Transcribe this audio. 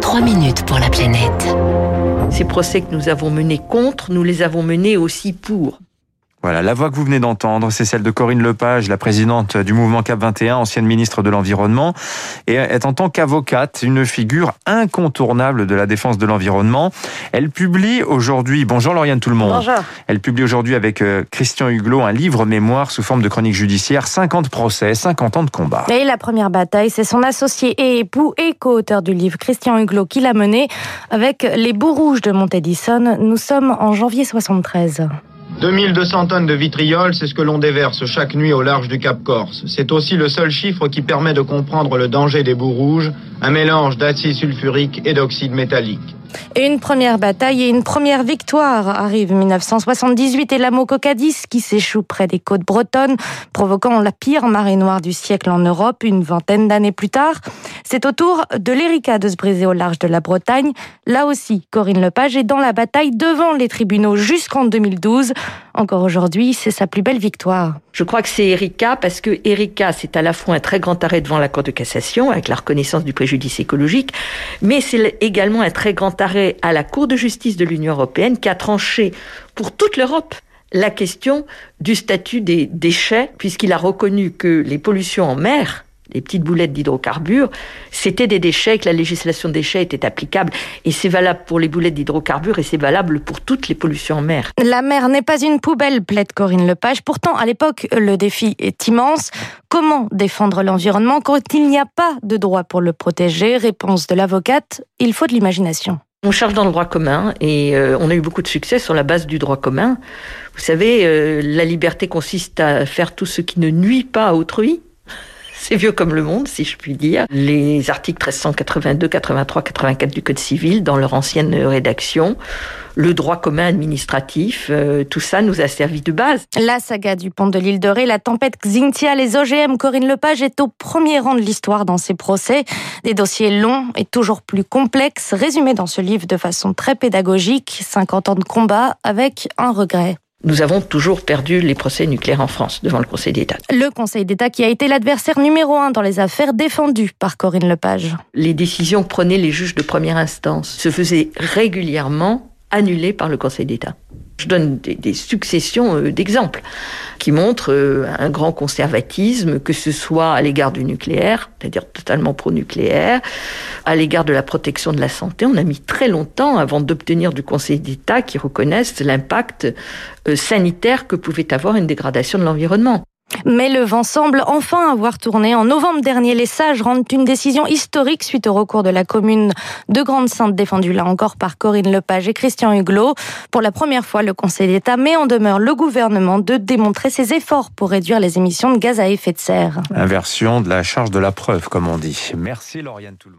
3 minutes pour la planète. Ces procès que nous avons menés contre, nous les avons menés aussi pour. Voilà, la voix que vous venez d'entendre, c'est celle de Corinne Lepage, la présidente du mouvement CAP 21, ancienne ministre de l'Environnement, et est en tant qu'avocate une figure incontournable de la défense de l'environnement. Elle publie aujourd'hui, bonjour Lauriane tout le monde. Bonjour. Elle publie aujourd'hui avec euh, Christian Huglot un livre mémoire sous forme de chronique judiciaire, 50 procès, 50 ans de combat. Et la première bataille, c'est son associé et époux et co-auteur du livre, Christian Huglot, qui l'a mené avec les Bouts Rouges de Montedison. Nous sommes en janvier 73. 2200 tonnes de vitriol, c'est ce que l'on déverse chaque nuit au large du Cap Corse. C'est aussi le seul chiffre qui permet de comprendre le danger des bouts rouges, un mélange d'acide sulfurique et d'oxyde métallique. Et une première bataille et une première victoire arrive 1978 et l'amour Cocadis qui s'échoue près des côtes bretonnes, provoquant la pire marée noire du siècle en Europe une vingtaine d'années plus tard. C'est au tour de l'Erika de se briser au large de la Bretagne. Là aussi, Corinne Lepage est dans la bataille devant les tribunaux jusqu'en 2012. Encore aujourd'hui, c'est sa plus belle victoire. Je crois que c'est Erika parce que Erika, c'est à la fois un très grand arrêt devant la Cour de cassation avec la reconnaissance du préjudice écologique, mais c'est également un très grand arrêt à la Cour de justice de l'Union européenne qui a tranché pour toute l'Europe la question du statut des déchets puisqu'il a reconnu que les pollutions en mer les petites boulettes d'hydrocarbures, c'était des déchets, que la législation des déchets était applicable. Et c'est valable pour les boulettes d'hydrocarbures et c'est valable pour toutes les pollutions en mer. La mer n'est pas une poubelle, plaide Corinne Lepage. Pourtant, à l'époque, le défi est immense. Comment défendre l'environnement quand il n'y a pas de droit pour le protéger? Réponse de l'avocate, il faut de l'imagination. On cherche dans le droit commun et euh, on a eu beaucoup de succès sur la base du droit commun. Vous savez, euh, la liberté consiste à faire tout ce qui ne nuit pas à autrui c'est vieux comme le monde, si je puis dire. Les articles 1382, 83, 84 du Code civil, dans leur ancienne rédaction, le droit commun administratif, euh, tout ça nous a servi de base. La saga du pont de l'île de Ré, la tempête Xintia, les OGM, Corinne Lepage est au premier rang de l'histoire dans ces procès. Des dossiers longs et toujours plus complexes, résumés dans ce livre de façon très pédagogique, 50 ans de combat avec un regret. Nous avons toujours perdu les procès nucléaires en France devant le Conseil d'État. Le Conseil d'État qui a été l'adversaire numéro un dans les affaires défendues par Corinne Lepage. Les décisions que prenaient les juges de première instance se faisaient régulièrement annuler par le Conseil d'État. Je donne des, successions euh, d'exemples qui montrent euh, un grand conservatisme, que ce soit à l'égard du nucléaire, c'est-à-dire totalement pro-nucléaire, à l'égard de la protection de la santé. On a mis très longtemps avant d'obtenir du Conseil d'État qui reconnaisse l'impact euh, sanitaire que pouvait avoir une dégradation de l'environnement. Mais le vent semble enfin avoir tourné. En novembre dernier, les sages rendent une décision historique suite au recours de la commune de Grande-Sainte, défendue là encore par Corinne Lepage et Christian Huglot. Pour la première fois, le Conseil d'État met en demeure le gouvernement de démontrer ses efforts pour réduire les émissions de gaz à effet de serre. Inversion de la charge de la preuve, comme on dit. Merci Lauriane Tout.